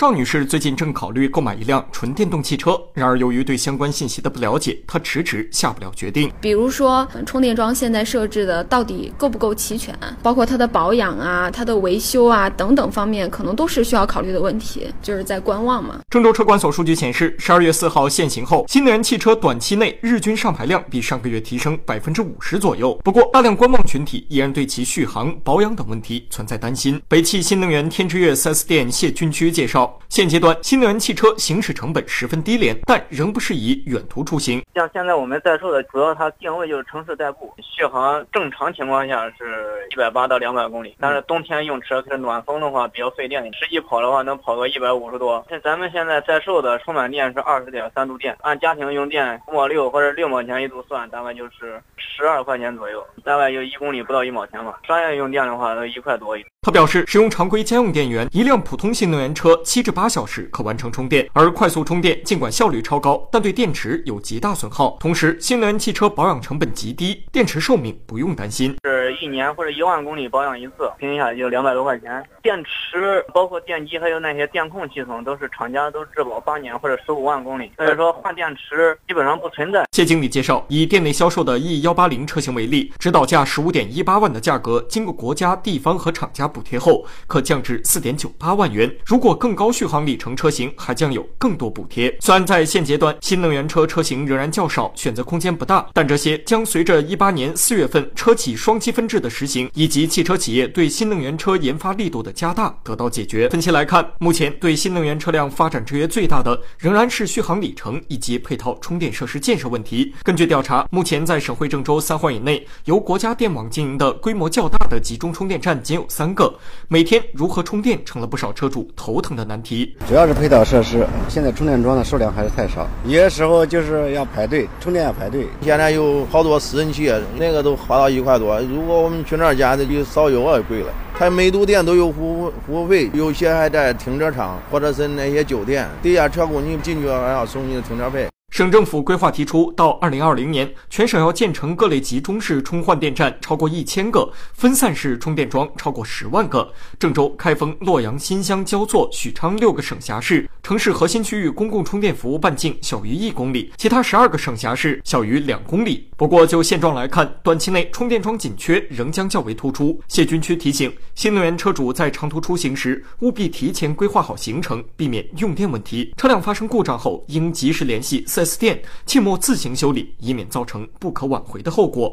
赵女士最近正考虑购买一辆纯电动汽车，然而由于对相关信息的不了解，她迟迟下不了决定。比如说，充电桩现在设置的到底够不够齐全，包括它的保养啊、它的维修啊等等方面，可能都是需要考虑的问题，就是在观望嘛。郑州车管所数据显示，十二月四号限行后，新能源汽车短期内日均上牌量比上个月提升百分之五十左右。不过，大量观望群体依然对其续航、保养等问题存在担心。北汽新能源天之悦 4S 店谢军区介绍。现阶段，新能源汽车行驶成本十分低廉，但仍不适宜远途出行。像现在我们在售的，主要它定位就是城市代步，续航正常情况下是一百八到两百公里，但是冬天用车是暖风的话比较费电，实际跑的话能跑个一百五十多。像咱们现在在售的充满电是二十点三度电，按家庭用电五毛六或者六毛钱一度算，大概就是十二块钱左右，大概就一公里不到一毛钱吧。商业用电的话都一块多一。他表示，使用常规家用电源，一辆普通新能源车七一至八小时可完成充电，而快速充电尽管效率超高，但对电池有极大损耗。同时，新能源汽车保养成本极低，电池寿命不用担心。一年或者一万公里保养一次，平均下来就两百多块钱。电池包括电机还有那些电控系统，都是厂家都质保八年或者十五万公里，所以说换电池基本上不存在。谢经理介绍，以店内销售的 E 幺八零车型为例，指导价十五点一八万的价格，经过国家、地方和厂家。补贴后可降至四点九八万元，如果更高续航里程车型还将有更多补贴。虽然在现阶段新能源车车型仍然较少，选择空间不大，但这些将随着一八年四月份车企双积分制的实行，以及汽车企业对新能源车研发力度的加大得到解决。分析来看，目前对新能源车辆发展制约最大的仍然是续航里程以及配套充电设施建设问题。根据调查，目前在省会郑州三环以内由国家电网经营的规模较大的集中充电站仅有三个。每天如何充电成了不少车主头疼的难题。主要是配套设施，现在充电桩的数量还是太少，有些时候就是要排队充电要排队。现在有好多私人企业，那个都花到一块多，如果我们去那儿加，的比烧油还贵了。他每度电都有服务服务费，有些还在停车场或者是那些酒店，地下车库你进去还要收你的停车费。省政府规划提出，到二零二零年，全省要建成各类集中式充换电站超过一千个，分散式充电桩超过十万个。郑州、开封、洛阳、新乡、焦作、许昌六个省辖市城市核心区域公共充电服务半径小于一公里，其他十二个省辖市小于两公里。不过，就现状来看，短期内充电桩紧缺仍将较为突出。谢军区提醒新能源车主在长途出行时，务必提前规划好行程，避免用电问题。车辆发生故障后，应及时联系四 S 店，切莫自行修理，以免造成不可挽回的后果。